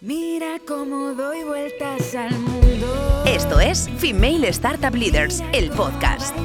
Mira cómo doy vueltas al mundo. Esto es Female Startup Leaders, el podcast.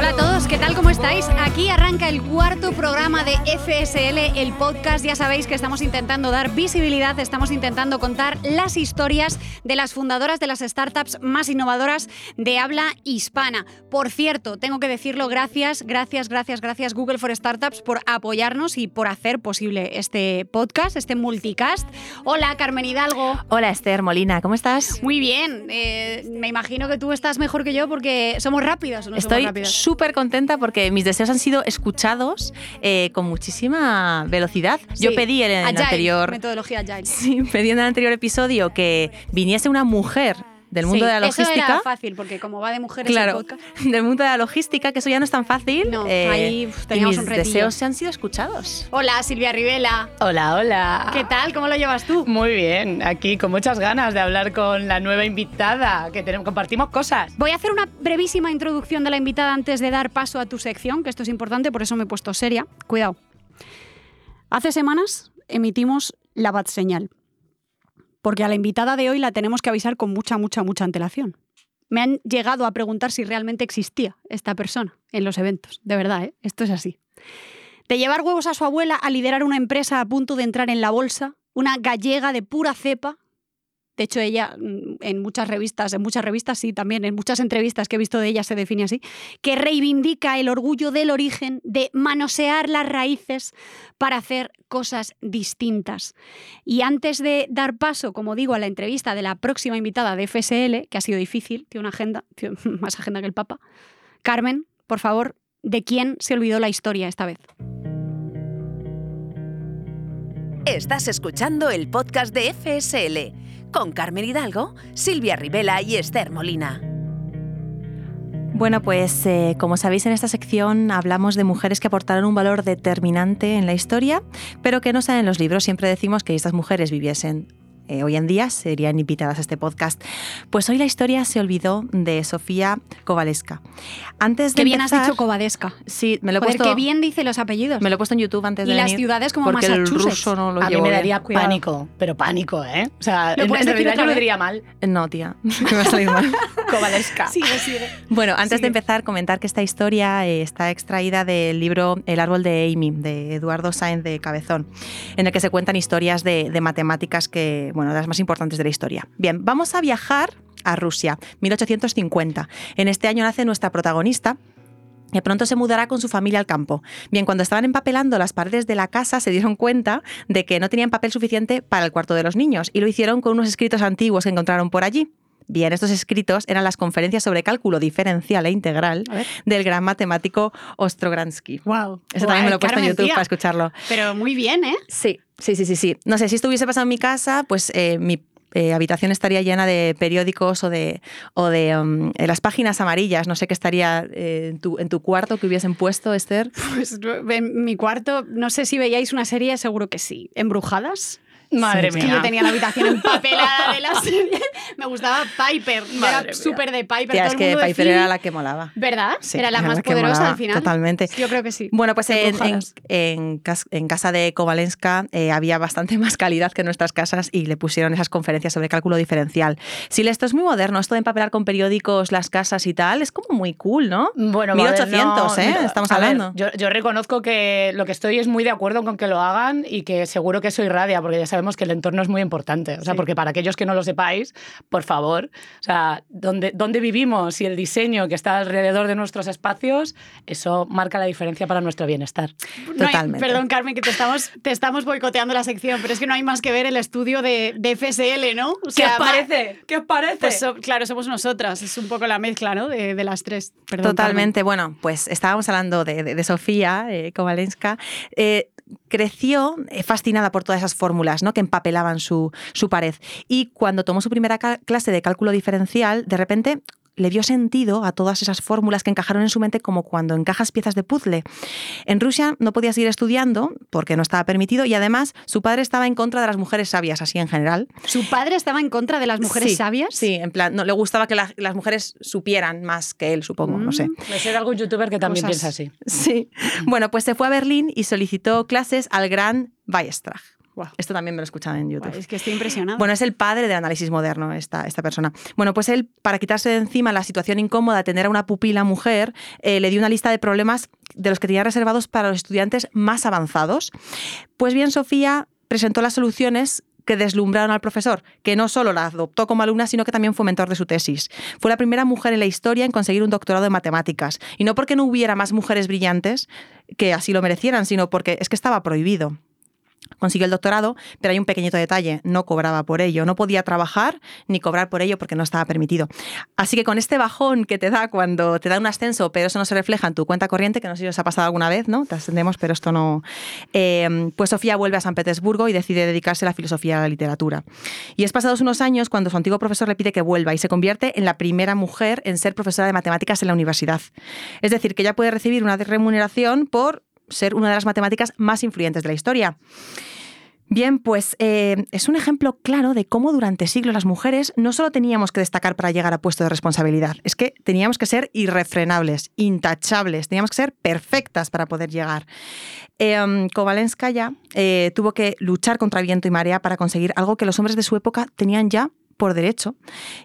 Hola a todos, ¿qué tal? ¿Cómo estáis? Aquí arranca el cuarto programa de FSL, el podcast. Ya sabéis que estamos intentando dar visibilidad, estamos intentando contar las historias de las fundadoras de las startups más innovadoras de habla hispana. Por cierto, tengo que decirlo, gracias, gracias, gracias, gracias Google for Startups por apoyarnos y por hacer posible este podcast, este multicast. Hola, Carmen Hidalgo. Hola Esther Molina, ¿cómo estás? Muy bien, eh, me imagino que tú estás mejor que yo porque somos rápidas o no Estoy somos rápidas. Súper contenta porque mis deseos han sido escuchados eh, con muchísima velocidad. Yo pedí en el Agile, anterior Metodología Agile. sí, pedí en el anterior episodio que viniese una mujer del mundo Sí, de la Eso logística. era fácil, porque como va de mujeres Claro, el podcast. del mundo de la logística, que eso ya no es tan fácil. eh, No, ahí, uf, y teníamos mis un retillo. deseos se han sido escuchados. Hola, Silvia Rivela. Hola, hola. ¿Qué tal? ¿Cómo lo llevas tú? Muy bien, aquí con muchas ganas de hablar con la nueva invitada, que tenemos, compartimos cosas. Voy a hacer una brevísima introducción de la invitada antes de dar paso a tu sección, que esto es importante, por eso me he puesto seria. Cuidado. Hace semanas emitimos la bat señal, porque a la invitada de hoy la tenemos que avisar con mucha, mucha, mucha antelación. Me han llegado a preguntar si realmente existía esta persona en los eventos. De verdad, ¿eh? esto es así. De llevar huevos a su abuela a liderar una empresa a punto de entrar en la bolsa, una gallega de pura cepa. De hecho, ella mm, en muchas revistas, en muchas revistas sí, también en muchas entrevistas que he visto de ella se define así, que reivindica el orgullo del origen, de manosear las raíces para hacer cosas distintas. Y antes de dar paso, como digo, a la entrevista de la próxima invitada de FSL, que ha sido difícil, tiene una agenda, tiene más agenda que el Papa, Carmen, por favor, ¿de quién se olvidó la historia esta vez? Estás escuchando el podcast de FSL con Carmen Hidalgo, Silvia Rivela y Esther Molina. Bueno, pues eh, como sabéis en esta sección hablamos de mujeres que aportaron un valor determinante en la historia, pero que no salen en los libros. Siempre decimos que estas mujeres viviesen eh, hoy en día, serían invitadas a este podcast. Pues hoy la historia se olvidó de Sofía Kowaleska. Antes de Qué bien has dicho Covadesca. Sí, me lo he Joder, puesto. qué bien dice los apellidos. Me lo he puesto en YouTube antes Y de las venir, ciudades como porque el Massachusetts. ruso no lo A mí llevo me bien. daría Cuidado. pánico, pero pánico, ¿eh? O sea, ¿Lo en, puedes en decir realidad otra yo lo vez? diría mal. No, tía, me va a salir mal. Kovalevska. Sigue, sigue. Bueno, antes Sigue. de empezar, comentar que esta historia eh, está extraída del libro El árbol de Amy, de Eduardo Sáenz de Cabezón, en el que se cuentan historias de, de matemáticas que, bueno, de las más importantes de la historia. Bien, vamos a viajar a Rusia, 1850. En este año nace nuestra protagonista, que pronto se mudará con su familia al campo. Bien, cuando estaban empapelando las paredes de la casa se dieron cuenta de que no tenían papel suficiente para el cuarto de los niños y lo hicieron con unos escritos antiguos que encontraron por allí. Bien, estos escritos eran las conferencias sobre cálculo diferencial e integral del gran matemático Ostrogransky. Wow. Eso también me lo he puesto en YouTube para escucharlo. Pero muy bien, ¿eh? Sí, sí, sí, sí, sí. No sé, si esto hubiese pasado en mi casa, pues eh, mi eh, habitación estaría llena de periódicos o de, o de um, eh, las páginas amarillas. No sé qué estaría eh, en, tu, en tu cuarto que hubiesen puesto, Esther. Pues en mi cuarto, no sé si veíais una serie, seguro que sí. ¿Embrujadas? Madre Es que mía. yo tenía la habitación empapelada de la serie. Me gustaba Piper. Madre era súper de Piper. Tía, todo es el que mundo Piper decía- era la que molaba. ¿Verdad? Sí, era la era más la poderosa molaba, al final. totalmente. Yo creo que sí. Bueno, pues en, en, casa de Kovalenska eh, había bastante más calidad que en nuestras casas y le pusieron esas conferencias sobre cálculo diferencial. Si esto es muy moderno, esto de empapelar con periódicos las casas y tal, es como muy cool, ¿no? Bueno, 1800, ¿eh? Estamos ver, hablando. yo, yo reconozco que lo que estoy es muy de acuerdo con que lo hagan y que seguro que eso irradia, porque ya sabemos que el entorno es muy importante. O sea, Sí. porque para aquellos que no lo sepáis, por favor, o sea, dónde, dónde vivimos y el diseño que está alrededor de nuestros espacios, eso marca la diferencia para nuestro bienestar. No hay- Totalmente. perdón, Carmen, que te estamos, te estamos boicoteando la sección, pero es que no hay más que ver el estudio de, de FSL, ¿no? O sea, ma- ¿Qué os parece? Pues so- claro, somos nosotras. Es un poco la mezcla, ¿no? De, de las tres. Perdón, Totalmente. Bueno, pues estábamos hablando de, de- de Sofía eh, Kovalenska. Eh, creció eh, fascinada por todas esas fórmulas ¿no? que empapelaban su, su pared. Y cuando tomó su primera clase de cálculo diferencial, de repente le dio sentido a todas esas fórmulas que encajaron en su mente como cuando encajas piezas de puzzle. En Rusia no podía seguir estudiando porque no estaba permitido y además su padre estaba en contra de las mujeres sabias, así en general. ¿Su padre estaba en contra de las mujeres Sí, sabias? Sí, en plan, no, le gustaba que la- las mujeres supieran más que él, supongo, no sé. De ser algún youtuber que también Cosas. piensa así. Sí. Bueno, pues se fue a Berlín y solicitó clases al gran Weierstrass. Guau. Esto también me lo escuchan en YouTube. Es que estoy impresionada. Bueno, es el padre del análisis moderno, esta, esta persona. Bueno, pues él, para quitarse de encima la situación incómoda de tener a una pupila mujer, eh, le dio una lista de problemas de los que tenía reservados para los estudiantes más avanzados. Pues bien, Sofía presentó las soluciones que deslumbraron al profesor, que no solo la adoptó como alumna, sino que también fue mentor de su tesis. Fue la primera mujer en la historia en conseguir un doctorado en matemáticas. Y no porque no hubiera más mujeres brillantes que así lo merecieran, sino porque es que estaba prohibido consiguió el doctorado, pero hay un pequeñito detalle, no cobraba por ello, no podía trabajar ni cobrar por ello porque no estaba permitido. Así que con este bajón que te da cuando te da un ascenso, pero eso no se refleja en tu cuenta corriente, que no sé si os ha pasado alguna vez, ¿no? Te ascendemos, pero esto no... eh, pues Sofía vuelve a San Petersburgo y decide dedicarse a la filosofía y a la literatura. Y es pasados unos años cuando su antiguo profesor le pide que vuelva y se convierte en la primera mujer en ser profesora de matemáticas en la universidad. Es decir, que ella puede recibir una remuneración por ser una de las matemáticas más influyentes de la historia. Bien, pues eh, es un ejemplo claro de cómo durante siglos las mujeres no solo teníamos que destacar para llegar a puestos de responsabilidad, es que teníamos que ser irrefrenables, intachables, teníamos que ser perfectas para poder llegar. Eh, Kovalenskaya tuvo que luchar contra viento y marea para conseguir algo que los hombres de su época tenían ya por derecho.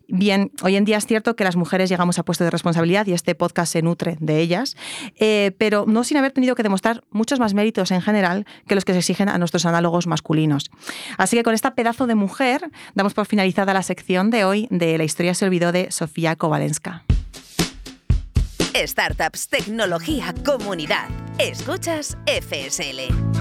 Bien, hoy en día es cierto que las mujeres llegamos a puestos de responsabilidad y este podcast se nutre de ellas, eh, pero no sin haber tenido que demostrar muchos más méritos en general que los que se exigen a nuestros análogos masculinos. Así que con esta pedazo de mujer damos por finalizada la sección de hoy de La historia se olvidó de Sofía Kovalenska. Startups, tecnología, comunidad. Escuchas FSL.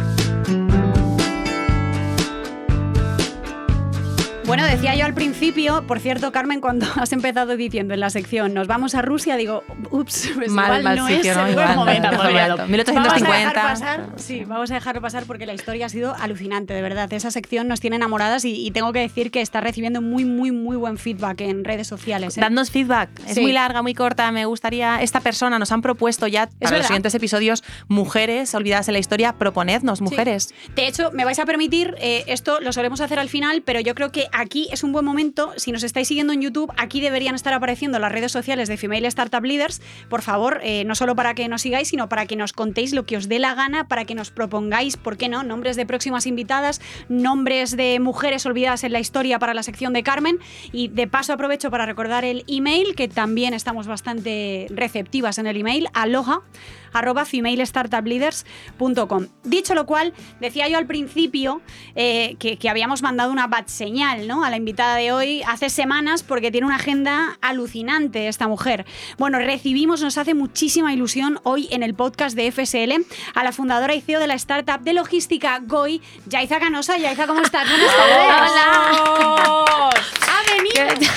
Bueno, decía yo al principio, por cierto, Carmen, cuando has empezado diciendo en la sección, nos vamos a Rusia, digo, ups, pues Mal, igual mal no sitio, es ¿no? el buen momento. mejor Vamos alto. a 1850. dejar pasar, sí, vamos a dejarlo pasar porque la historia ha sido alucinante, de verdad. Esa sección nos tiene enamoradas y, y tengo que decir que está recibiendo muy, muy, muy buen feedback en redes sociales. ¿eh? Dadnos feedback. Es Sí. muy larga, muy corta. Me gustaría. Esta persona nos han propuesto ya para los siguientes episodios mujeres olvidadas en la historia. Proponednos, mujeres. De hecho, me vais a permitir, eh, esto lo solemos hacer al final, pero yo creo que aquí es un buen momento. Si nos estáis siguiendo en YouTube, aquí deberían estar apareciendo las redes sociales de Female Startup Leaders. Por favor, eh, no solo para que nos sigáis, sino para que nos contéis lo que os dé la gana, para que nos propongáis, ¿por qué no? Nombres de próximas invitadas, nombres de mujeres olvidadas en la historia para la sección de Carmen. Y de paso aprovecho para recordar el email, que también estamos bastante receptivas en el email, aloha arroba femalestartupleaders.com. Dicho lo cual, decía yo al principio eh, que, que habíamos mandado una bad señal ¿no? a la invitada de hoy hace semanas porque tiene una agenda alucinante esta mujer. Bueno, recibimos, nos hace muchísima ilusión hoy en el podcast de FSL a la fundadora y CEO de la startup de logística GOI, Yaiza Canosa. Yaiza, ¿cómo estás? Buenas tardes. ¡Ha venido!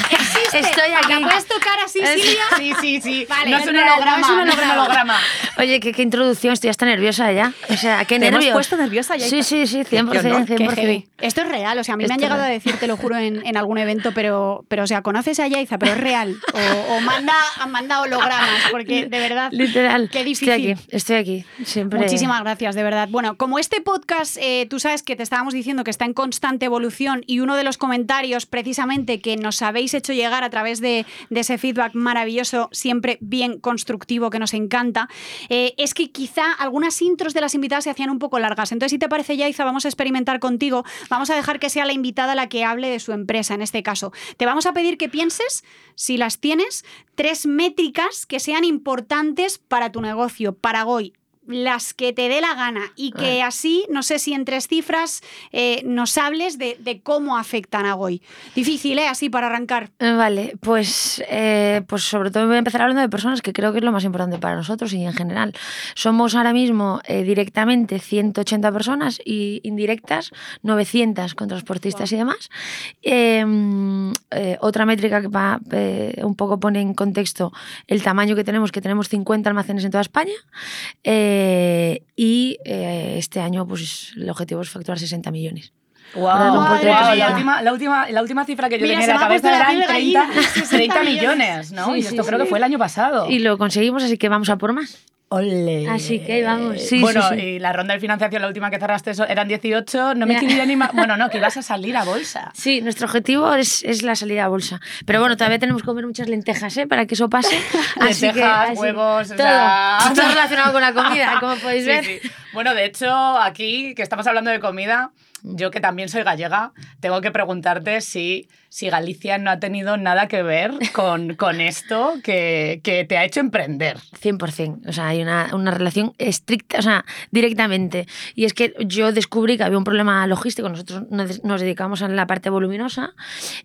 ¡Existe! Estoy aquí. ¿La puedes tocar así, Silvia? Sí, sí, sí. Vale, no es un holograma. no es un no holograma. Oye, qué, qué introducción, estoy hasta nerviosa ya. O sea, qué Te hemos nervios. puesto nerviosa, ya. Sí, sí, sí, 100%. Qué honor, 100%. Qué heavy. Esto es real, o sea, a mí me han llegado a decir, te lo juro, en, en algún evento, pero, pero, o sea, conoces a Yaiza, pero es real. O, o manda, manda hologramas, porque de verdad. Literal. Qué difícil. Estoy aquí, estoy aquí. Siempre. Muchísimas gracias, de verdad. Bueno, como este podcast, eh, tú sabes que te estábamos diciendo que está en constante evolución y uno de los comentarios precisamente que nos habéis hecho llegar a través de, ese feedback maravilloso, siempre bien constructivo, que nos encanta, eh, es que quizá algunas intros de las invitadas se hacían un poco largas. Entonces, si te parece, Yaiza, vamos a experimentar contigo. Vamos a dejar que sea la invitada la que hable de su empresa, en este caso. Te vamos a pedir que pienses, si las tienes, tres métricas que sean importantes para tu negocio, para Goy las que te dé la gana y que así, no sé si en tres cifras, eh, nos hables de, de cómo afectan a Goy. Difícil, ¿eh? Así para arrancar. Vale, pues, eh, pues sobre todo voy a empezar hablando de personas que creo que es lo más importante para nosotros y en general. Somos ahora mismo eh, directamente 180 personas y indirectas 900 con transportistas y demás. Eh, otra métrica que va, un poco pone en contexto el tamaño que tenemos, que tenemos 50 almacenes en toda España. Eh, y eh, este año pues el objetivo es facturar 60 millones. Wow, wow, la, última, la, última, la última cifra que yo Mira, tenía en la cabeza la eran piel de 30, gallina. 30 millones. ¿no? Sí, y sí, esto creo sí. que fue el año pasado. Y lo conseguimos, así que vamos a por más. Ole. Así que ahí vamos. Sí, bueno, sí, sí. y la ronda de financiación, la última que cerraste, eso, eran 18. No me Ya. quería ni ma- Bueno, no, que ibas a salir a bolsa. Sí, nuestro objetivo es, es la salida a bolsa. Pero bueno, todavía tenemos que comer muchas lentejas ¿eh? para que eso pase. Así que, Lentejas, así- huevos, o todo, sea- todo relacionado con la comida, como podéis Sí, ver. Bueno, de hecho, aquí que estamos hablando de comida, yo que también soy gallega, tengo que preguntarte si, si Galicia no ha tenido nada que ver con, con esto que, que te ha hecho emprender. 100%. O sea, hay una, una relación estricta, o sea, directamente. Y es que yo descubrí que había un problema logístico. Nosotros nos dedicamos a la parte voluminosa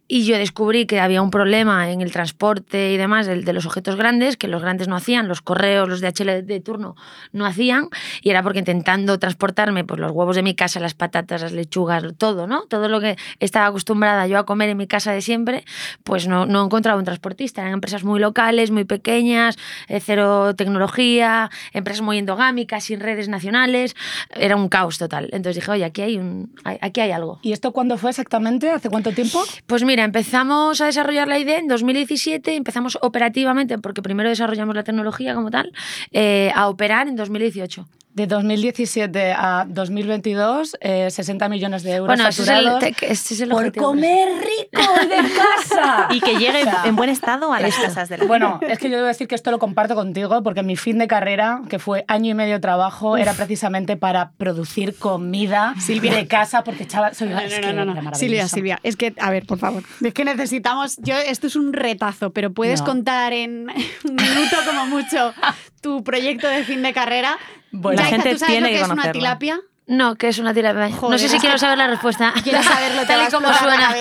y yo descubrí que había un problema en el transporte y demás del- de, los objetos grandes, que los grandes no hacían, los correos, los DHL de turno no hacían. Y era porque intentando transportarme pues, los huevos de mi casa, las patatas, las lechugas, todo, ¿no? Todo lo que estaba acostumbrada yo a comer en mi casa de siempre, pues no, no encontraba un transportista. Eran empresas muy locales, muy pequeñas, eh, cero tecnología, empresas muy endogámicas, sin redes nacionales. Era un caos total. Entonces dije, oye, aquí hay, un, aquí hay algo. ¿Y esto cuándo fue exactamente? ¿Hace cuánto tiempo? Pues mira, empezamos a desarrollar la idea en 2017, empezamos operativamente, porque primero desarrollamos la tecnología como tal, eh, a operar en 2018. De 2017 a 2022, eh, 60 millones de euros Bueno, ese es el, facturados te- es el por comer rico y de casa. Y que llegue O sea, en buen estado a las casas de la Bueno, es que yo debo decir que esto lo comparto contigo porque mi fin de carrera, que fue año y medio de trabajo, era precisamente para producir comida de casa porque echaba... soy- No, es no, que no, no. Silvia, Silvia, es que, a ver, por favor. Es que necesitamos. Yo, esto es un retazo, pero puedes No. contar en un minuto como mucho tu proyecto de fin de carrera. Bueno, la gente ¿tú sabes tiene lo que, que es una tilapia? No, que es una tilapia. no Joder, sé si quiero saber la respuesta. Quiero saberlo, Tal y como suena.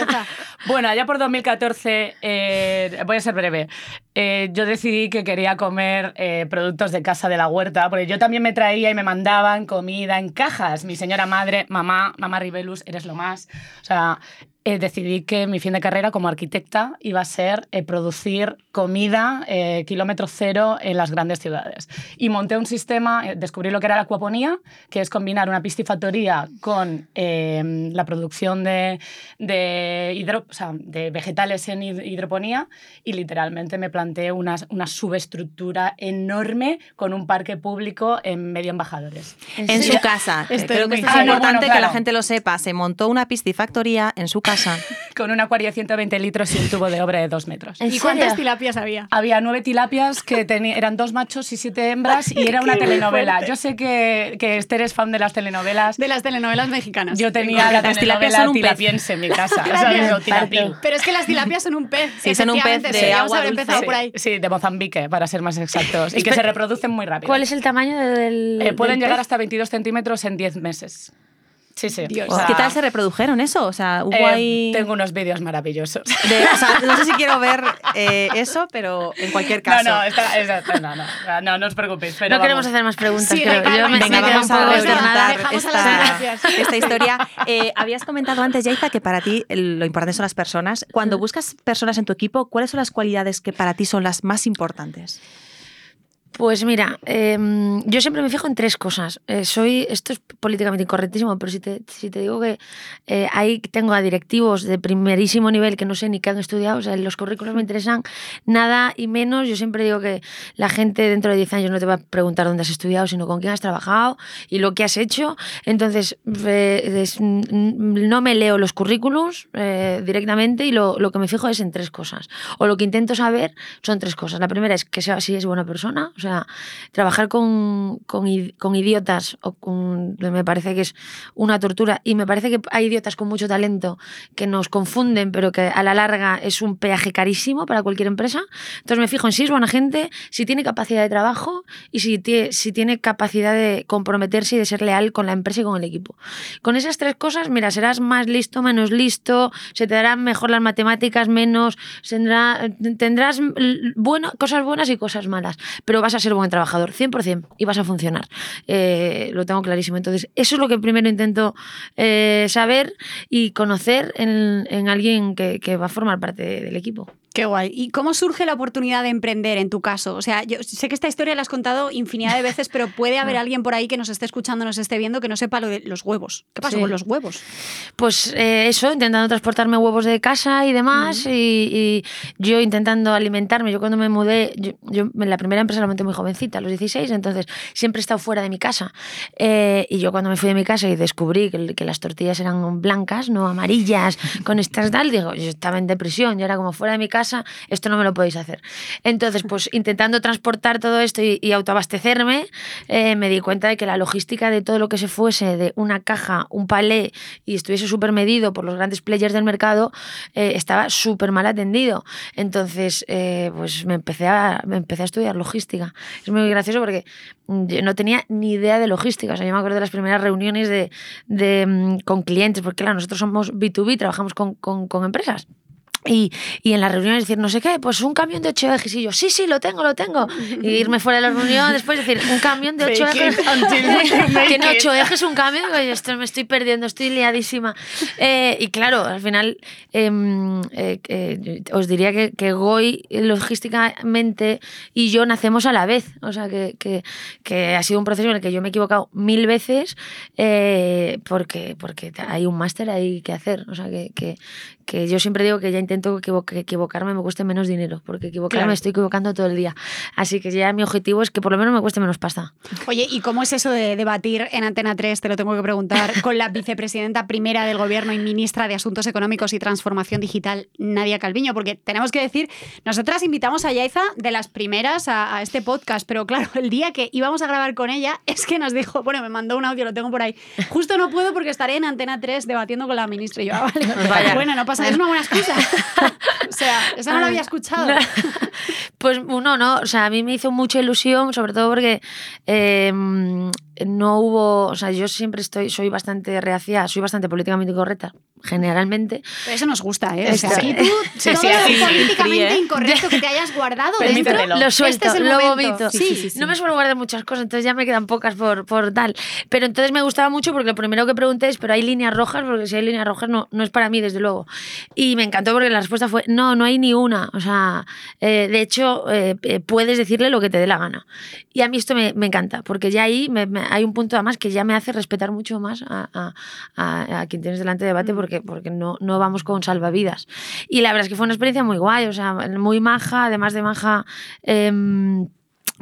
Bueno, allá por 2014, eh, voy a ser breve, eh, yo decidí que quería comer eh, productos de casa de la huerta, porque yo también me traía y me mandaban comida en cajas. Mi señora madre, mamá, mamá Ribelus, eres lo más. O sea, eh, decidí que mi fin de carrera como arquitecta iba a ser eh, producir comida eh, kilómetro cero en las grandes ciudades. Y monté un sistema, eh, descubrí lo que era la acuaponía, que es combinar una piscifactoría con eh, la producción de, de, hidro- o sea, de vegetales en hid- hidroponía y literalmente me planteé una, una subestructura enorme con un parque público en medio embajadores. En su casa. que Esto Creo que esto es Ah, no, importante que la gente lo sepa. Se montó una piscifactoría en su casa. Con un acuario de 120 litros y un tubo de obra de dos metros. ¿En ¿Y cuántas serio? tilapias había? Había nueve tilapias que eran dos machos y siete hembras y era una telenovela. Yo sé que, que Esther es fan de las telenovelas. De las telenovelas mexicanas. Yo tenía la Las tilapias son un pez. tilapiense en mi casa. O tilapín. Pero es que las tilapias son un pez. Sí, son un pez de deberíamos agua haber dulce. empezado por ahí. Sí, de Mozambique, para ser más exactos. Y que se reproducen muy rápido. ¿Cuál es el tamaño del. Eh, pueden del llegar pez? hasta 22 centímetros en 10 meses. Sí, sí. Dios. O sea, ¿Qué tal se reprodujeron eso? O sea, hubo eh, ahí... Tengo unos vídeos maravillosos. de- o sea, no sé si quiero ver eh, eso, pero en cualquier caso. No, no, está- está- no, no, no, no os preocupéis. Pero No queremos hacer más preguntas. Sí, creo. calma, Yo me, venga, me quedo vamos un a esta, historia. Eh, habías comentado antes, Yaiza, que para ti lo importante son las personas. Cuando buscas personas en tu equipo, ¿cuáles son las cualidades que para ti son las más importantes? Pues mira, em, yo siempre me fijo en tres cosas. Eh, soy, esto es políticamente incorrectísimo, pero si te, si te digo que eh, ahí tengo a directivos de primerísimo nivel que no sé ni qué han estudiado, o sea, los currículos me interesan nada y menos. Yo siempre digo que la gente dentro de 10 años no te va a preguntar dónde has estudiado, sino con quién has trabajado y lo que has hecho. Entonces, eh, es- no me leo los currículums eh, directamente y lo, lo que me fijo es en tres cosas. O lo que intento saber son tres cosas. La primera es que sea, si es buena persona, o sea, trabajar con, con, idiotas o con, me parece que es una tortura y me parece que hay idiotas con mucho talento que nos confunden, pero que a la larga es un peaje carísimo para cualquier empresa. Entonces me fijo en si es buena gente, si tiene capacidad de trabajo y si, tie- si tiene capacidad de comprometerse y de ser leal con la empresa y con el equipo. Con esas tres cosas, mira, serás más listo, menos listo, se te darán mejor las matemáticas, menos, tendrá- tendrás bueno, cosas buenas y cosas malas, pero vas a ser buen trabajador, 100%, y vas a funcionar. Eh, lo tengo clarísimo. Entonces, eso es lo que primero intento eh, saber y conocer en, en alguien que va a formar parte del equipo. Qué guay. ¿Y cómo surge la oportunidad de emprender en tu caso? O sea, yo sé que esta historia la has contado infinidad de veces, pero puede haber alguien por ahí que nos esté escuchando, nos esté viendo, que no sepa lo de los huevos. ¿Qué pasó Sí. con los huevos? Pues eh, eso, intentando transportarme huevos de casa y demás, y, y yo intentando alimentarme. Yo cuando me mudé, yo, yo la primera empresa la monté muy jovencita, a los 16, entonces siempre he estado fuera de mi casa. Eh, y yo cuando me fui de mi casa y descubrí que, que las tortillas eran blancas, no amarillas, con estas tal, digo, yo estaba en depresión, yo era como fuera de mi casa, esto no me lo podéis hacer. Entonces, pues intentando transportar todo esto y, y autoabastecerme, eh, me di cuenta de que la logística de todo lo que se fuese de una caja, un palé y estuviese súper medido por los grandes players del mercado, eh, estaba súper mal atendido. Entonces, eh, pues me empecé, a, me empecé a estudiar logística. Es muy gracioso porque yo no tenía ni idea de logística. O sea, yo me acuerdo de las primeras reuniones de, de, mm, con clientes, porque claro, nosotros somos B2B, trabajamos con, con, con empresas. Y, y, en las reuniones decir, no sé qué, pues un camión de ocho ejes. Y yo, sí, sí, lo tengo, lo tengo. Y irme fuera de la reunión después decir, un camión de ocho Fake ejes. it. ocho ejes, un camión. Digo, yo esto me estoy perdiendo, estoy liadísima. Eh, y claro, al final em, eh, eh, os diría que, que Goy logísticamente y yo nacemos a la vez. O sea, que, que, que ha sido un proceso en el que yo me he equivocado mil veces eh, porque, porque hay un máster ahí que hacer. O sea, que, que, que yo siempre digo que ya intento equivo- que equivocarme me cueste menos dinero, porque equivocarme Claro. estoy equivocando todo el día. Así que ya mi objetivo es que por lo menos me cueste menos pasta. Oye, ¿y cómo es eso de debatir en Antena 3? Te lo tengo que preguntar, con la vicepresidenta primera del Gobierno y ministra de Asuntos Económicos y Transformación Digital, Nadia Calviño, porque tenemos que decir, nosotras invitamos a Yaiza de las primeras a, a este podcast, pero claro, el día que íbamos a grabar con ella es que nos dijo, bueno, me mandó un audio, lo tengo por ahí, justo no puedo porque estaré en Antena 3 debatiendo con la ministra. Y yo, ah, vale, Vaya. bueno, no pasa, es una buena excusa. o sea, esa no la había escuchado. no. Pues no, no, o sea, a mí me hizo mucha ilusión, sobre todo porque eh, no hubo, o sea, yo siempre estoy, soy bastante reacia, soy bastante políticamente incorrecta, generalmente. Pero eso nos gusta, ¿eh? O sea, aquí tú, Sí, todo sí, lo así, políticamente incorrecto que te hayas guardado dentro, Permítetelo. Lo suelto, este es el lo momento. vomito. Sí, sí, sí, sí. No me suelo guardar muchas cosas, entonces ya me quedan pocas por, por tal. Pero entonces me gustaba mucho porque lo primero que pregunté es, ¿pero hay líneas rojas? Porque si hay líneas rojas no, no es para mí, desde luego. Y me encantó porque la respuesta fue, no, no hay ni una. O sea, eh, de hecho, eh, eh, puedes decirle lo que te dé la gana. Y a mí esto me, me encanta, porque ya ahí me- me- hay un punto además que ya me hace respetar mucho más a, a- a- a quien tienes delante de debate porque, porque no, no vamos con salvavidas. Y la verdad es que fue una experiencia muy guay, o sea, muy maja, además de maja. em,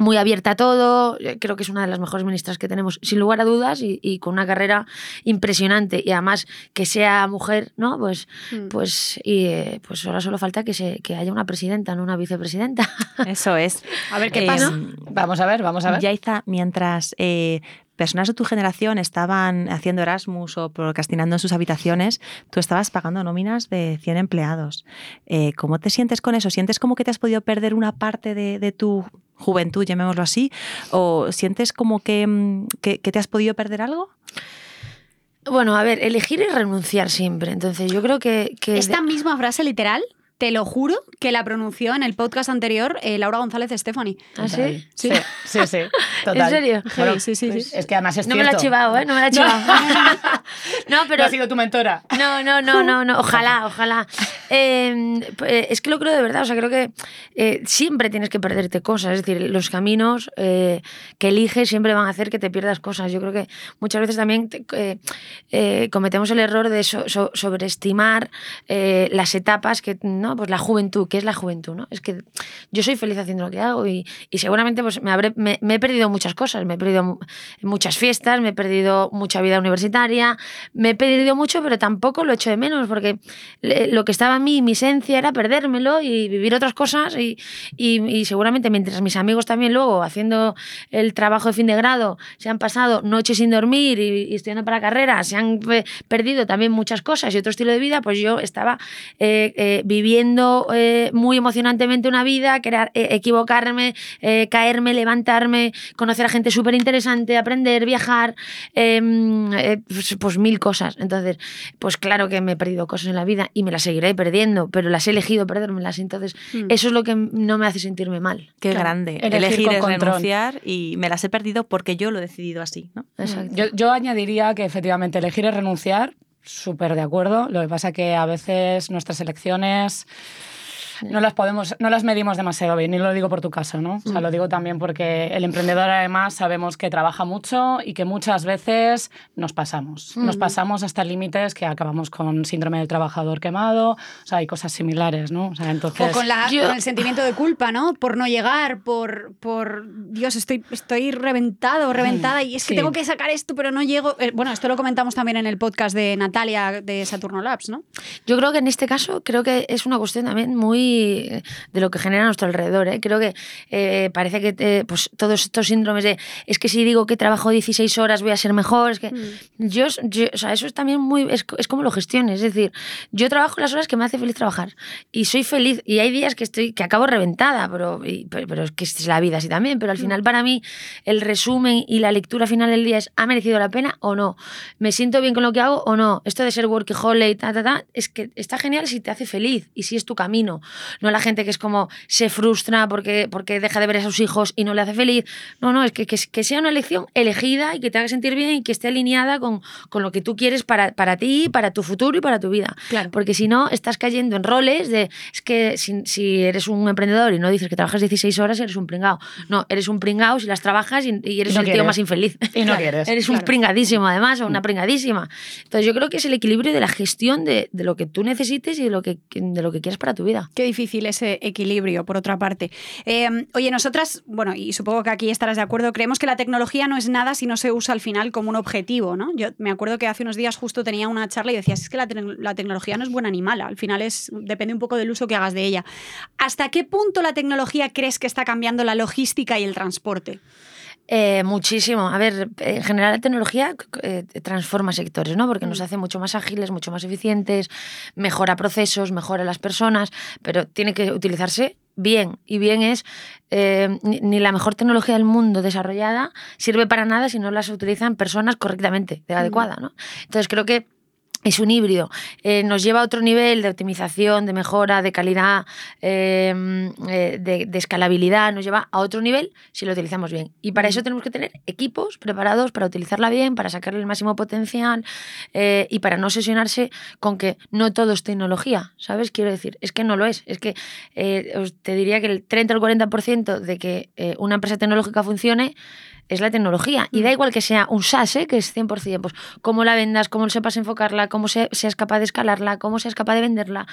muy abierta a todo, eh, creo que es una de las mejores ministras que tenemos, sin lugar a dudas, y, y con una carrera impresionante. Y además que sea mujer, ¿no? Pues, Mm. pues, y, eh, pues ahora solo falta que, se, que haya una presidenta, no una vicepresidenta. Eso es. A ver qué Eh, pasa. Vamos a ver, vamos a ver. Yaiza, mientras eh, personas de tu generación estaban haciendo Erasmus o procrastinando en sus habitaciones, tú estabas pagando nóminas de 100 empleados. Eh, ¿Cómo te sientes con eso? ¿Sientes como que te has podido perder una parte de, de tu juventud, llamémoslo así? ¿O sientes como que, mm, que- que te has podido perder algo? Bueno, a ver, elegir y renunciar siempre. Entonces yo creo que... que Esta misma frase literal, te lo juro, que la pronunció en el podcast anterior eh, Laura González Stephanie. ¿Ah, sí? Sí, sí, sí. Total. ¿En serio? Bueno, Sí, sí, sí, sí. Es que además es No me la he chivado, ¿eh? No me la he chivado. no, Pero pero... ha sido tu mentora. No, no, no, no, no. Ojalá, ojalá. Eh, eh, es que lo creo de verdad. O sea, creo que eh, siempre tienes que perderte cosas. Es decir, los caminos eh, que eliges siempre van a hacer que te pierdas cosas. Yo creo que muchas veces también te- eh, eh, cometemos el error de so- so- sobreestimar eh, las etapas que, ¿no? Pues la juventud, ¿qué es la juventud? ¿no? Es que yo soy feliz haciendo lo que hago y, y seguramente pues, me, habré, me, he perdido muchas cosas. Me he perdido mu- muchas fiestas, me he perdido mucha vida universitaria, me he perdido mucho, pero tampoco lo echo de menos porque le- lo que estaba en mí, mi esencia era perdérmelo y vivir otras cosas y, y- seguramente mientras mis amigos también luego haciendo el trabajo de fin de grado se han pasado noches sin dormir y, estudiando para carrera, se han eh, perdido también muchas cosas y otro estilo de vida, pues yo estaba eh, eh, viviendo eh, muy emocionantemente una vida, crear, eh, equivocarme, eh, caerme, levantarme, conocer a gente súper interesante, aprender, viajar, em, eh, pues, pues mil cosas. Entonces, pues claro que me he perdido cosas en la vida y me las seguiré perdiendo, pero las he elegido perdérmelas. Entonces, Mm. eso es lo que no me hace sentirme mal. Qué Claro. grande. Elegir Elegir, con es control. renunciar y me las he perdido porque yo lo he decidido así. ¿no? Exacto. Yo, yo añadiría que efectivamente elegir es renunciar, súper de acuerdo. Lo que pasa que a veces nuestras elecciones no las podemos, no las medimos demasiado bien, y lo digo por tu caso, ¿no? O sea, lo digo también porque el emprendedor además sabemos que trabaja mucho y que muchas veces nos pasamos. Nos pasamos hasta límites que acabamos con síndrome del trabajador quemado, o sea, hay cosas similares, ¿no? O sea, entonces... O con, la- con el sentimiento de culpa, ¿no? Por no llegar, por, por Dios, estoy, estoy reventado, reventada y es que Sí. tengo que sacar esto, pero no llego. Eh, Bueno, esto lo comentamos también en el podcast de Natalia de Saturno Labs, ¿no? Yo creo que en este caso creo que es una cuestión también muy de lo que genera a nuestro alrededor. ¿eh? Creo que eh, parece que eh, pues, todos estos síndromes de es que si digo que trabajo 16 horas voy a ser mejor, es que yo, yo- o sea, eso es también muy, es, es como lo gestiones. Es decir, yo trabajo las horas que me hace feliz trabajar y soy feliz y hay días que estoy que acabo reventada, pero, y- pero, pero es que es la vida así también. Pero al final para mí el resumen y la lectura final del día es ¿ha merecido la pena o no? ¿Me siento bien con lo que hago o no? Esto de ser workaholic, ta, ta, ta, es que está genial si te hace feliz y si es tu camino. No la gente que es como se frustra porque, porque deja de ver a sus hijos y no le hace feliz. No, no, es que, que, que sea una elección elegida y que te haga sentir bien y que esté alineada con, con lo que tú quieres para, para ti, para tu futuro y para tu vida. Claro. Porque si no, estás cayendo en roles de. Es que si, si eres un emprendedor y no dices que trabajas 16 horas, eres un pringao. No, eres un pringao si las trabajas y, y eres no el tío quieres. más infeliz. Y no quieres, Eres un claro. pringadísimo, además, o una pringadísima. Entonces, yo creo que es el equilibrio de la gestión de, de lo que tú necesites y de lo que, de lo que quieras para tu vida. Qué difícil ese equilibrio, por otra parte. Eh, oye, nosotras, bueno, y supongo que aquí estarás de acuerdo, creemos que la tecnología no es nada si no se usa al final como un objetivo, ¿no? Yo me acuerdo que hace unos días justo tenía una charla y decías, es que la, la tecnología no es buena ni mala, al final es, depende un poco del uso que hagas de ella. ¿Hasta qué punto la tecnología crees que está cambiando la logística y el transporte? Eh, muchísimo. A ver, en general la tecnología eh, transforma sectores, ¿no? Porque nos hace mucho más ágiles, mucho más eficientes, mejora procesos, mejora las personas, pero tiene que utilizarse bien. Y bien es, eh, ni, ni la mejor tecnología del mundo desarrollada sirve para nada si no las utilizan personas correctamente, de la adecuada, ¿no? Entonces creo que es un híbrido. Eh, nos lleva a otro nivel de optimización, de mejora, de calidad, eh, eh, de, de escalabilidad. Nos lleva a otro nivel si lo utilizamos bien. Y para eso tenemos que tener equipos preparados para utilizarla bien, para sacarle el máximo potencial eh, y para no obsesionarse con que no todo es tecnología. ¿Sabes? Quiero decir, es que no lo es. Es que os- te diría que el 30 o el 40% de que una empresa tecnológica funcione es la tecnología. Y da igual que sea un SaaS, ¿eh? que es 100%, pues cómo la vendas, cómo sepas enfocarla, cómo se- seas capaz de escalarla, cómo seas capaz de venderla.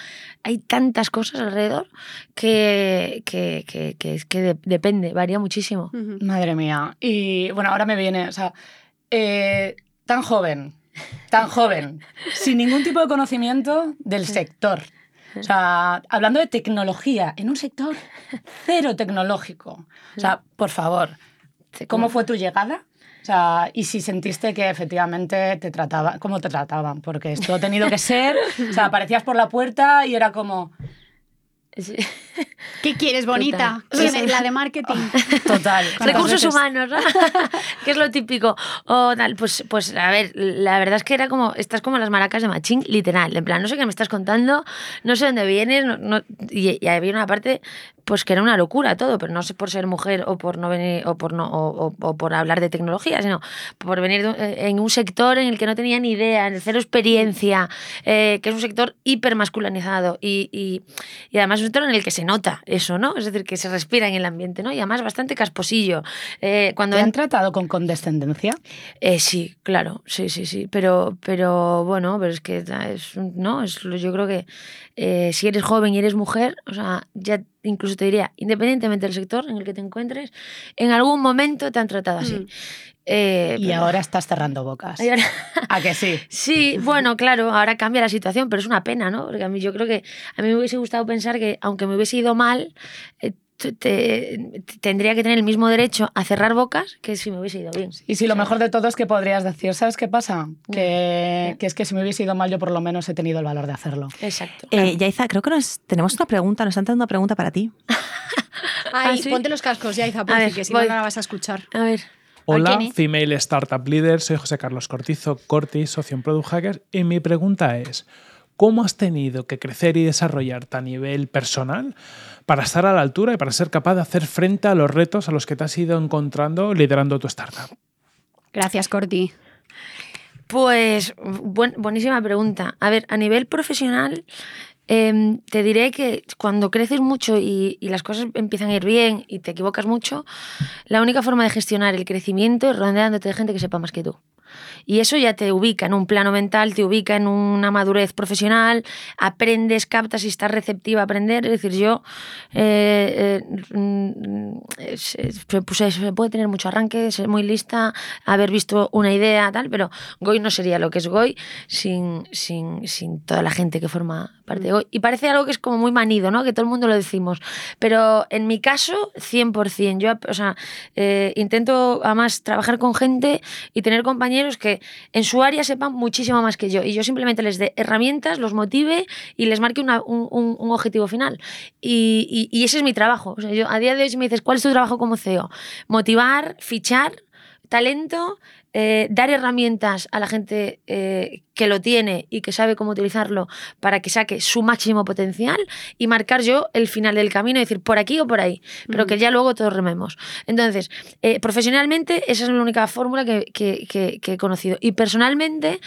Hay tantas cosas alrededor que, que, que, que es que de- depende, varía muchísimo. Madre mía. Y bueno, ahora me viene, o sea, eh, tan joven, tan joven, sin ningún tipo de conocimiento del sector. O sea, hablando de tecnología, en un sector cero tecnológico. O sea, por favor, ¿cómo fue tu llegada? O sea, y si sentiste que efectivamente te trataba, cómo te trataban, porque esto ha tenido que ser, o sea, aparecías por la puerta y era como, Sí. ¿Qué quieres, bonita? ¿Quién es la de marketing. total. Recursos humanos, ¿no? que es lo típico. O tal, pues, pues, a ver, la verdad es que era como, estás como las maracas de Machín, literal. En plan, no sé qué me estás contando, no sé dónde vienes, no- no- y, y había una parte, pues que era una locura todo, pero no sé por ser mujer o por no venir, o por no, o, o- o por hablar de tecnología, sino por venir de eh, en un sector en el que no tenía ni idea, en cero experiencia, eh, que es un sector hiper masculinizado y, y, y además un sector en el que se nota eso, ¿no? Es decir, que se respira en el ambiente, ¿no? Y además bastante casposillo. Eh, cuando ¿Te han tratado con condescendencia? eh, sí, claro, sí, sí, sí. Pero, pero bueno, pero es que es, no, es, yo creo que si eres joven y eres mujer, o sea, ya incluso te diría, independientemente del sector en el que te encuentres, en algún momento te han tratado así. Mm. Eh, Y pero- ahora estás cerrando bocas. ahora- ¿A que sí? Sí, bueno, claro, ahora cambia la situación, pero es una pena, ¿no? Porque a mí yo creo que a mí me hubiese gustado pensar que aunque me hubiese ido mal, eh, te- te- tendría que tener el mismo derecho a cerrar bocas que si me hubiese ido bien. Y si lo mejor de todo es que podrías decir, ¿sabes qué pasa? Que, que es que si me hubiese ido mal, yo por lo menos he tenido el valor de hacerlo. Exacto. Eh, Yaiza, creo que nos, tenemos una pregunta, nos han dado una pregunta para ti. Ay, ¿Ah, sí? ponte los cascos ya, Iza, A porfi, ver, que si no, voy. no la vas a escuchar. A ver. Hola. Female Startup Leader, soy José Carlos Cortizo Corti, socio en Product Hacker, y mi pregunta es, ¿cómo has tenido que crecer y desarrollarte a nivel personal para estar a la altura y para ser capaz de hacer frente a los retos a los que te has ido encontrando liderando tu startup? Gracias, Corti. Pues buen- buenísima pregunta. A ver, a nivel profesional, Em, te diré que cuando creces mucho y, y las cosas empiezan a ir bien y te equivocas mucho, la única forma de gestionar el crecimiento es rodeándote de gente que sepa más que tú. Y eso ya te ubica en un plano mental, te ubica en una madurez profesional, aprendes, captas y estás receptiva a aprender. Es decir, yo eh, eh, mm, se, pues, se puede tener mucho arranque, ser muy lista, haber visto una idea, tal, pero Goy no sería lo que es Goy sin, sin, sin toda la gente que forma parte de Goy. Y parece algo que es como muy manido, ¿no? Que todo el mundo lo decimos. Pero en mi caso, 100%. Yo, o sea, eh, intento además trabajar con gente y tener compañeros que en su área sepan muchísimo más que yo. Y yo simplemente les dé herramientas, los motive y les marque una- un, un- un objetivo final. Y, y- y ese es mi trabajo. O sea, yo, a día de hoy, si me dices, ¿cuál es tu trabajo como CEO? Motivar, fichar talento, eh, dar herramientas a la gente eh, que lo tiene y que sabe cómo utilizarlo para que saque su máximo potencial y marcar yo el final del camino y decir por aquí o por ahí, pero que ya luego todos rememos. Entonces, eh, profesionalmente esa es la única fórmula que, que- que- que he conocido. Y personalmente...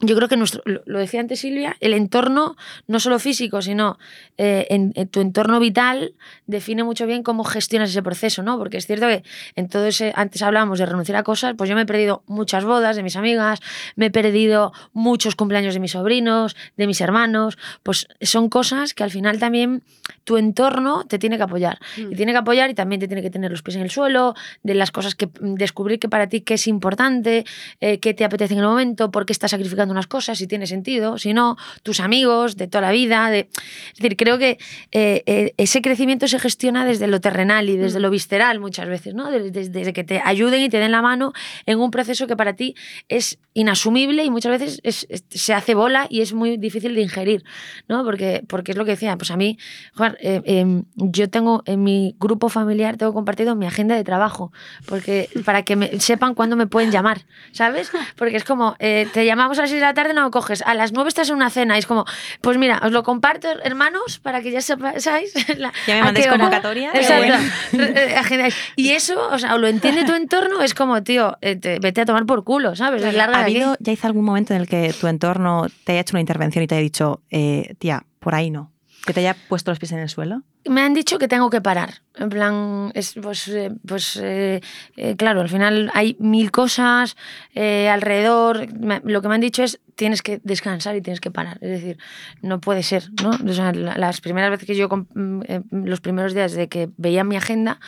yo creo que nuestro, lo decía antes Silvia, el entorno, no solo físico, sino eh, en, en tu entorno vital, define mucho bien cómo gestionas ese proceso, ¿no? Porque es cierto que en todo ese, antes hablábamos de renunciar a cosas, pues yo me he perdido muchas bodas de mis amigas, me he perdido muchos cumpleaños de mis sobrinos, de mis hermanos, pues son cosas que al final también tu entorno te tiene que apoyar. Y tiene que apoyar y también te tiene que tener los pies en el suelo, de las cosas que descubrir que para ti qué es importante, eh, qué te apetece en el momento, por qué estás sacrificando unas cosas, si tiene sentido, si no, tus amigos de toda la vida. De... Es decir, creo que eh, eh, ese crecimiento se gestiona desde lo terrenal y desde lo visceral muchas veces, ¿no? Desde, que te ayuden y te den la mano en un proceso que para ti es inasumible y muchas veces es- es- se hace bola y es muy difícil de ingerir, ¿no? Porque, porque es lo que decía, pues a mí, joder, eh, eh, yo tengo en mi grupo familiar, tengo compartido mi agenda de trabajo, porque para que me, sepan cuándo me pueden llamar, ¿sabes? Porque es como, te llamamos a las 6 de la tarde, no me coges, a las 9 estás en una cena, y es como, pues mira, os lo comparto, hermanos, para que ya sepáis, la- Ya me mandéis convocatoria. Exacto. bueno. Eh, agendáis. Y eso, o sea, lo entiende tu entorno, es como, tío, eh, te- vete a tomar por culo, ¿sabes? Es larga ¿Ha habido, ya hizo algún momento en el que tu entorno te haya hecho una intervención y te haya dicho, eh, tía, por ahí no? ¿Que te haya puesto los pies en el suelo? Me han dicho que tengo que parar. En plan, es, pues, eh, pues eh, eh, claro, al final hay mil cosas eh, alrededor. Me- lo que me han dicho es tienes que descansar y tienes que parar. Es decir, no puede ser, ¿no? O sea, la- las primeras veces que yo, mm, eh, los primeros días de que veía mi agenda,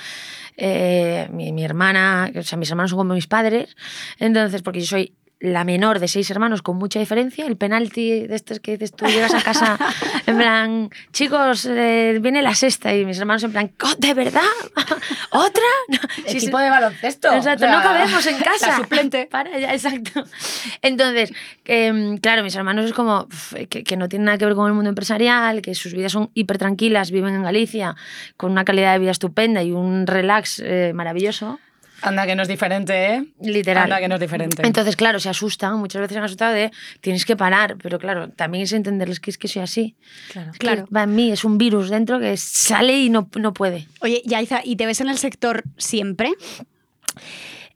eh, mi, mi hermana, o sea, mis hermanos son como mis padres, entonces, porque yo soy la menor de seis hermanos con mucha diferencia, el penalti de estos que dices tú, llegas a casa en plan, chicos, eh, viene la sexta y mis hermanos en plan, "¿Co- ¿de verdad? ¿Otra? No, sí, Equipo sí. de baloncesto. Exacto, O sea, no cabemos en casa. la suplente. Para ya, exacto. Entonces, em, claro, mis hermanos es como que no tienen nada que ver con el mundo empresarial, que sus vidas son hiper tranquilas, viven en Galicia con una calidad de vida estupenda y un relax eh, maravilloso. Anda que no es diferente, ¿eh? Literal. Anda que no es diferente. Entonces, claro, se asustan, muchas veces se han asustado de tienes que parar, pero claro, también es entenderles que es que soy así. Claro. Es que Claro. Va en mí, es un virus dentro que sale y no, no puede. Oye, Yaiza, ¿y te ves en el sector siempre?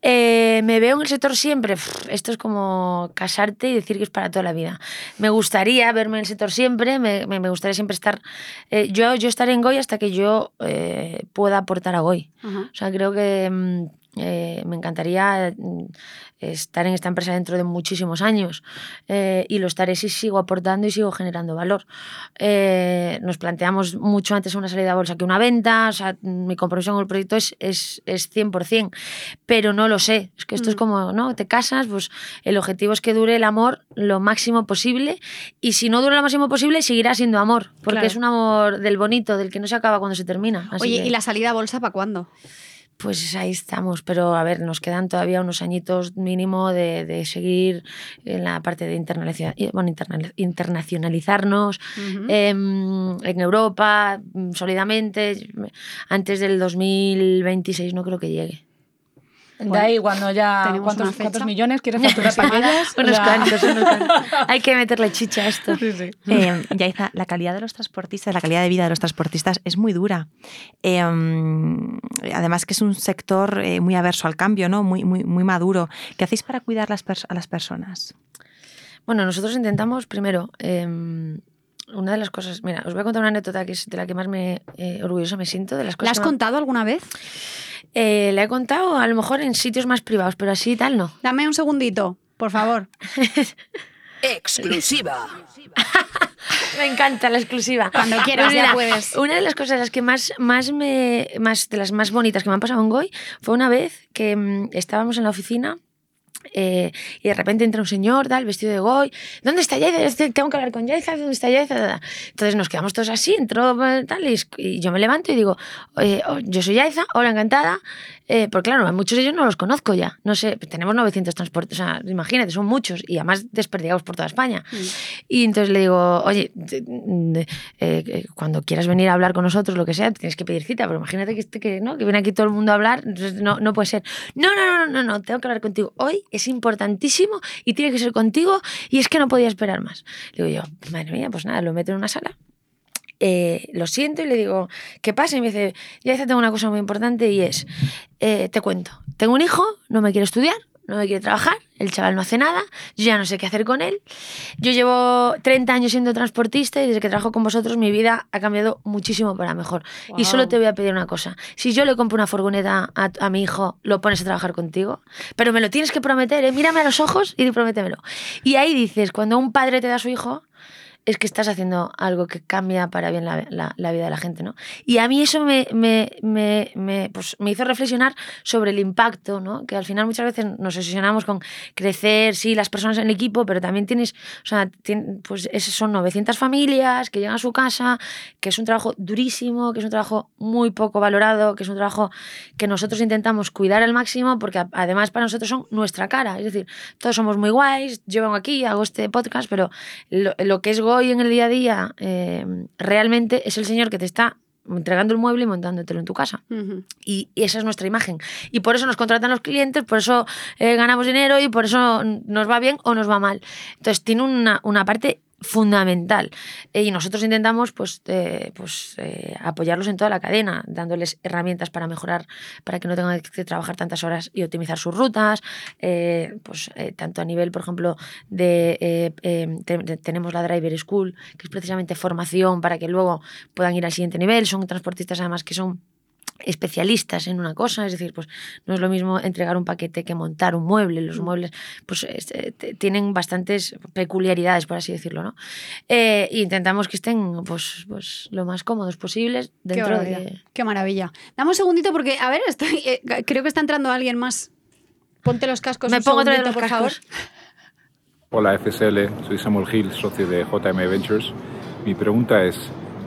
Eh, me veo en el sector siempre. Esto es como casarte y decir que es para toda la vida. Me gustaría verme en el sector siempre, me, me- me gustaría siempre estar. eh, yo, yo estaré en Goy hasta que yo eh, pueda aportar a Goy. O sea, creo que mm, eh, me encantaría mm, estar en esta empresa dentro de muchísimos años eh, y lo estaré si sigo aportando y sigo generando valor. Eh, nos planteamos mucho antes una salida a bolsa que una venta, o sea, mi compromiso con el proyecto es, es, es 100%, pero no lo sé. Es que esto es Mm. como, ¿no? Te casas, pues el objetivo es que dure el amor lo máximo posible y si no dura lo máximo posible seguirá siendo amor, porque Claro. es un amor del bonito, del que no se acaba cuando se termina. Así Oye, que- ¿y la salida a bolsa para cuándo? Pues ahí estamos, pero a ver, nos quedan todavía unos añitos mínimo de, de seguir en la parte de internaliza- bueno, internacionalizarnos em, en Europa mm, sólidamente. Antes del 2026 no creo que llegue. De ahí, cuando ya. tenemos ¿Cuántos, una fecha. cuántos millones quieres facturar para ellas? O Unos sea, cuantos, unos cuantos. Hay que meterle chicha a esto. Sí, sí. Eh, Yaiza, la calidad de los transportistas, la calidad de vida de los transportistas es muy dura. Eh, además que es un sector eh, muy averso al cambio, ¿no? Muy, muy, muy maduro. ¿Qué hacéis para cuidar las a las personas? Bueno, nosotros intentamos primero em, una de las cosas, mira, os voy a contar una anécdota que es de la que más me eh, orgullosa me siento, de las ¿La cosas has que me- contado alguna vez? Eh, la he contado a lo mejor en sitios más privados, pero así y tal no. Dame un segundito, por favor. Exclusiva. Me encanta la exclusiva. Cuando quieras, ya puedes. Una de las cosas las que más, más me, más, de las más bonitas que me han pasado en Goy fue una vez que mm, estábamos en la oficina eh, y de repente entra un señor, tal, vestido de Goy. ¿Dónde está Yaiza? Tengo que hablar con Yaiza. ¿Dónde está Yaiza? Entonces nos quedamos todos así, entró eh, tal, y, yo me levanto y digo, "Oye, oh, yo soy Yaiza, hola, encantada. Eh, porque claro, a muchos de ellos no los conozco ya. No sé, tenemos 900 transportes, o sea, imagínate, son muchos y además desperdigados por toda España. Y entonces le digo, oye, eh, eh, cuando quieras venir a hablar con nosotros, lo que sea, tienes que pedir cita, pero imagínate que, este- que, ¿no? que viene aquí todo el mundo a hablar, entonces no, no puede ser. No, no, no, no, no, tengo que hablar contigo. Hoy es importantísimo y tiene que ser contigo y es que no podía esperar más. Le digo yo, madre mía, pues nada, lo meto en una sala. Eh, lo siento y le digo, ¿qué pasa? Y me dice, ya tengo una cosa muy importante y es, eh, te cuento, tengo un hijo, no me quiere estudiar, no me quiere trabajar, el chaval no hace nada, yo ya no sé qué hacer con él. Yo llevo 30 años siendo transportista y desde que trabajo con vosotros mi vida ha cambiado muchísimo para mejor. Y solo te voy a pedir una cosa, si yo le compro una furgoneta a, a mi hijo, lo pones a trabajar contigo, pero me lo tienes que prometer, ¿eh? mírame a los ojos y prométemelo. Y ahí dices, cuando un padre te da a su hijo, es que estás haciendo algo que cambia para bien la, la- vida de la gente, ¿no? Y a mí eso me, me, me, me, pues, me hizo reflexionar sobre el impacto, ¿no? Que al final muchas veces nos obsesionamos con crecer, sí, las personas en el equipo, pero también tienes, o sea, pues son 900 familias que llegan a su casa, que es un trabajo durísimo, que es un trabajo muy poco valorado, que es un trabajo que nosotros intentamos cuidar al máximo, porque además para nosotros son nuestra cara, es decir, todos somos muy guays, yo vengo aquí, hago este podcast, pero lo, lo que es Goy en el día a día eh, realmente es el señor que te está entregando el mueble y montándotelo en tu casa. Y esa es nuestra imagen. Y por eso nos contratan los clientes, por eso eh, ganamos dinero y por eso nos va bien o nos va mal. Entonces tiene una, una parte fundamental. Eh, y nosotros intentamos pues, eh, pues, eh, apoyarlos en toda la cadena, dándoles herramientas para mejorar, para que no tengan que trabajar tantas horas y optimizar sus rutas, pues, tanto a nivel, por ejemplo, te- de- tenemos la Driver School, que es precisamente formación para que luego puedan ir al siguiente nivel. Son transportistas además que son especialistas en una cosa, es decir, pues no es lo mismo entregar un paquete que montar un mueble. Los muebles pues es- eh, tienen bastantes peculiaridades, por así decirlo, ¿no? Eh, y intentamos que estén pues, pues lo más cómodos posibles Qué dentro maravilla. de... Qué maravilla. Dame un segundito porque, a ver, estoy, eh, creo que está entrando alguien más. Ponte los cascos Me un pongo otra segundito, los por favor. cascos. Hola FSL, soy Samuel Gil, socio de JM Ventures. Mi pregunta es,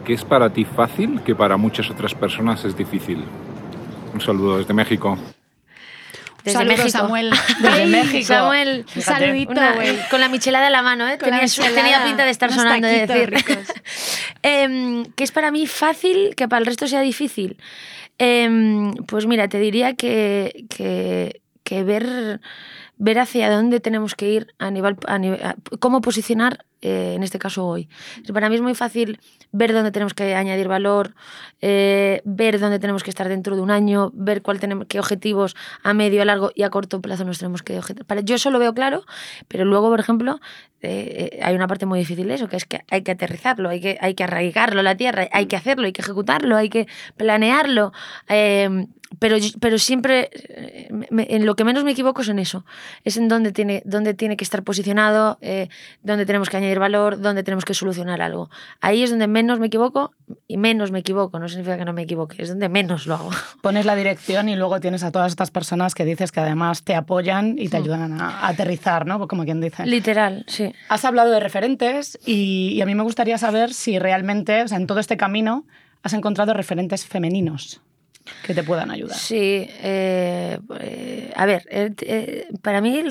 ¿qué es para ti fácil que para muchas otras personas es difícil? Un saludo desde México. Desde Saludos, México. Samuel. Desde México. Samuel, Un saludito, Una- güey. con la michelada en la mano, ¿eh? Con la Tenía, tenía pinta de estar sonando de decir. Em, que es para mí fácil, que para el resto sea difícil. Em, pues mira, te diría que, que, que ver, ver hacia dónde tenemos que ir a nivel, a nivel cómo posicionar, eh, en este caso hoy. Para mí es muy fácil ver dónde tenemos que añadir valor, eh, ver dónde tenemos que estar dentro de un año, ver cuál tenemos, qué objetivos a medio, a largo y a corto plazo nos tenemos que. Para, yo eso lo veo claro, pero luego, por ejemplo, eh, hay una parte muy difícil de eso, que es que hay que aterrizarlo, hay que, hay que arraigarlo a la tierra, hay que hacerlo, hay que ejecutarlo, hay que planearlo. Pero, pero siempre eh, me- en lo que menos me equivoco es en eso. Es en dónde tiene, dónde tiene que estar posicionado, eh, dónde tenemos que añadir valor, dónde tenemos que solucionar algo. Ahí es donde menos me equivoco y menos me equivoco. No significa que no me equivoque, es donde menos lo hago. Pones la dirección y luego tienes a todas estas personas que dices que además te apoyan y te ayudan a, a aterrizar, ¿no? Como quien dice. Literal, sí. Has hablado de referentes y, y a mí me gustaría saber si realmente, o sea, en todo este camino, has encontrado referentes femeninos que te puedan ayudar. Sí, eh, eh, a ver, eh, eh, para mí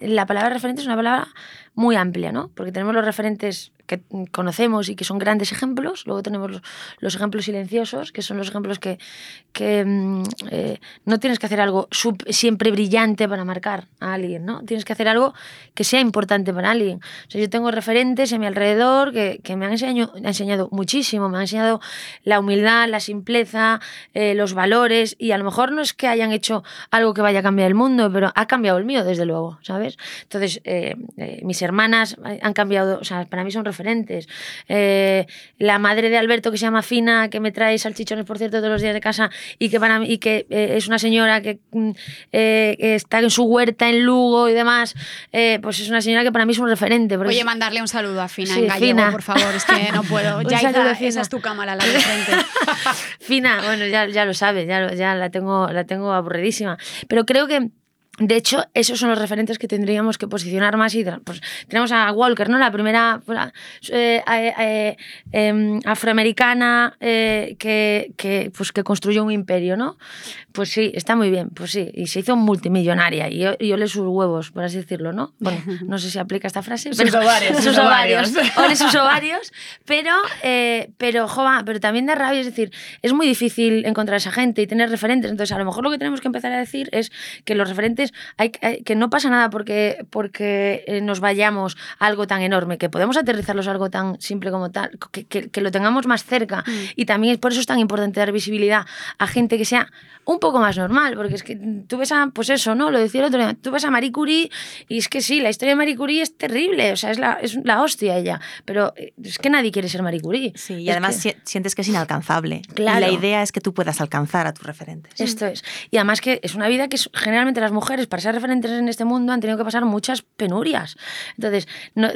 la palabra referente es una palabra muy amplia, ¿no? Porque tenemos los referentes que conocemos y que son grandes ejemplos, luego tenemos los, los ejemplos silenciosos, que son los ejemplos que, que mm, eh, no tienes que hacer algo sup- siempre brillante para marcar a alguien, ¿no? Tienes que hacer algo que sea importante para alguien. O sea, yo tengo referentes a mi alrededor que, que me han enseñado, enseñado muchísimo, me han enseñado la humildad, la simpleza, eh, los valores, y a lo mejor no es que hayan hecho algo que vaya a cambiar el mundo, pero ha cambiado el mío, desde luego, ¿sabes? Entonces, eh, eh, mis hermanas han cambiado, o sea, para mí son referentes. Eh, la madre de Alberto, que se llama Fina, que me trae salchichones, por cierto, todos los días de casa, y que, para mí, y que eh, es una señora que mm, eh, que está en su huerta en Lugo y demás, pues es una señora que para mí es un referente. Oye, es- mandarle un saludo a Fina Sí, en gallego, Fina. por favor, es que no puedo. Ya saludo, esa, Fina. esa es tu cámara, la de frente. Fina, bueno, ya, ya lo sabe, ya, lo- ya la, tengo, la tengo aburridísima. Pero creo que, de hecho, esos son los referentes que tendríamos que posicionar más. Y pues, tenemos a Walker, ¿no? La primera pues, eh, eh, eh, em, afroamericana eh, que, que, pues, que construyó un imperio, ¿no? Pues sí, está muy bien, pues sí. Y se hizo multimillonaria y, y ole sus huevos, por así decirlo, ¿no? Bueno, no sé si aplica esta frase. Sus ovarios, sus ovarios. Ole sus ovarios. Pero, eh, pero, jova, pero también da rabia, es decir, es muy difícil encontrar esa gente y tener referentes. Entonces, a lo mejor lo que tenemos que empezar a decir es que los referentes, hay, hay- que no pasa nada porque, porque eh, nos vayamos a algo tan enorme, que podemos aterrizarlos a algo tan simple como tal, que, que- que lo tengamos más cerca. Y también es por eso es tan importante dar visibilidad a gente que sea un poco más normal, porque es que tú ves a, pues eso, ¿no? Lo decía el otro día, tú ves a Marie Curie y es que sí, la historia de Marie Curie es terrible, o sea, es la, es la hostia ella, pero eh, es que nadie quiere ser Marie Curie. Sí, y Es además que- si- sientes que es inalcanzable. Claro. Y la idea es que tú puedas alcanzar a tus referentes. Esto es. Y además que es una vida que generalmente las mujeres, para ser referentes en este mundo, han tenido que pasar muchas penurias. Entonces, no,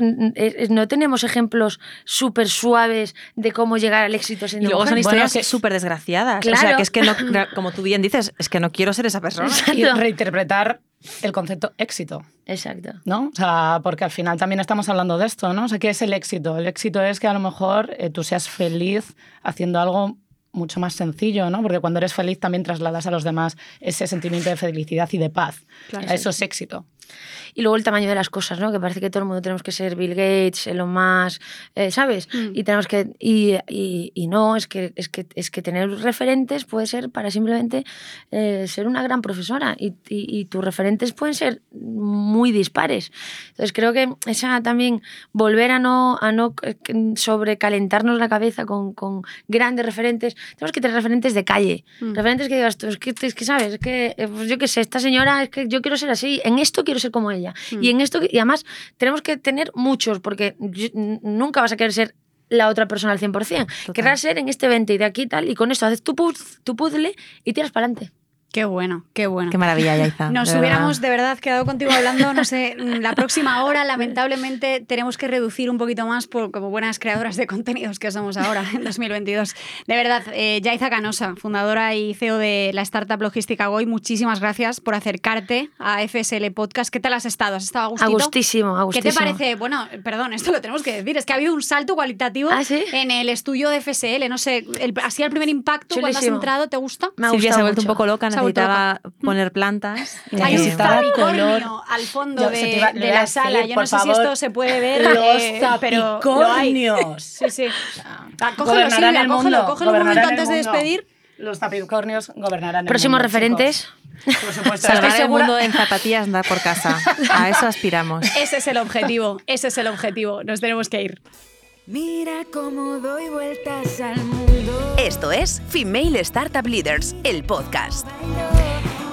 no tenemos ejemplos súper suaves de cómo llegar al éxito Y siendo luego son historias Bueno, súper desgraciadas. O Claro. sea, que es que no, como tú bien dices, es que no quiero ser esa persona. Y Exacto. reinterpretar el concepto éxito. Exacto. ¿no? O sea, porque al final también estamos hablando de esto, ¿no? O sea, ¿qué es el éxito? El éxito es que a lo mejor eh, tú seas feliz haciendo algo mucho más sencillo, ¿no? Porque cuando eres feliz también trasladas a los demás ese sentimiento de felicidad y de paz. Eso es éxito. Y luego el tamaño de las cosas, ¿no? Que parece que todo el mundo tenemos que ser Bill Gates, Elon Musk, eh, ¿sabes? Y tenemos que y, y- y no, es que, es que es que tener referentes puede ser para simplemente eh, ser una gran profesora y, y- tus referentes pueden ser muy dispares. Entonces creo que esa también volver a no a no eh, sobrecalentarnos la cabeza con, con grandes referentes, tenemos que tener referentes de calle, referentes que digas tú, es que, es que sabes, es que eh, pues yo qué sé, esta señora, es que yo quiero ser así, en esto quiero ser como ella. Y en esto, y además tenemos que tener muchos, porque nunca vas a querer ser la otra persona al 100%. Querrás ser en este evento y de aquí y tal, y con esto haces tu, puz- tu puzzle y tiras para adelante. Qué bueno, qué bueno. Qué maravilla, Yaiza. Nos de verdad. hubiéramos de verdad quedado contigo hablando, no sé, la próxima hora lamentablemente tenemos que reducir un poquito más por, como buenas creadoras de contenidos que somos ahora en 2022. De verdad, eh, Yaiza Canosa, fundadora y CEO de la startup logística Goy, muchísimas gracias por acercarte a FSL Podcast. ¿Qué tal has estado? ¿Has estado a A gustito? gustísimo, a ¿Qué te parece? Bueno, perdón, esto lo tenemos que decir, es que ha habido un salto cualitativo ¿Ah, sí? en el estudio de FSL, no sé, el, así el primer impacto cuando has Chulísimo. entrado, ¿te gusta? Me ha Silvia se ha gustado vuelto un poco loca, vuelto necesitaba poner plantas. Hay un color. al fondo Yo- de, iba- de la decir, sala. Yo no sé si favor, esto se puede ver, los eh, pero zapicornios. Sí, sí. Ah, Cógelo, Gobernarán Silvia, el cógelo, mundo, cógelo un momento antes de despedir. Los zapicornios gobernarán el Próximos mundo, referentes. chicos. Por supuesto. Salvar el mundo en zapatillas, andar por casa. A eso aspiramos. Ese es el objetivo, ese es el objetivo. Nos tenemos que ir. Mira cómo doy vueltas al mundo. Esto es Female Startup Leaders, el podcast.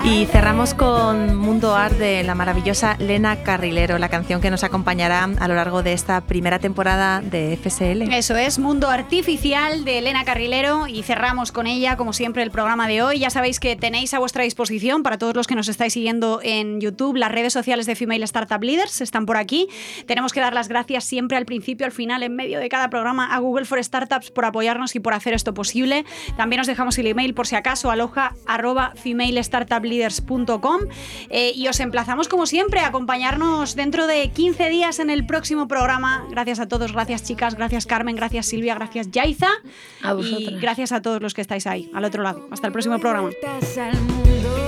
Y cerramos con Mundo Art de la maravillosa Lena Carrilero, la canción que nos acompañará a lo largo de esta primera temporada de FSL. Eso es Mundo Artificial de Elena Carrilero y cerramos con ella, como siempre, el programa de hoy. Ya sabéis que tenéis a vuestra disposición, para todos los que nos estáis siguiendo en YouTube, las redes sociales de Female Startup Leaders están por aquí. Tenemos que dar las gracias siempre al principio, al final, en medio de cada programa a Google for Startups por apoyarnos y por hacer esto posible. También os dejamos el email por si acaso, aloja arroba femalestartupleaders.com eh, y os emplazamos como siempre a acompañarnos dentro de 15 días en el próximo programa. Gracias a todos, gracias chicas, gracias Carmen, gracias Silvia, gracias Yaiza A y gracias a todos los que estáis ahí, al otro lado. Hasta el próximo programa. Vueltas al mundo.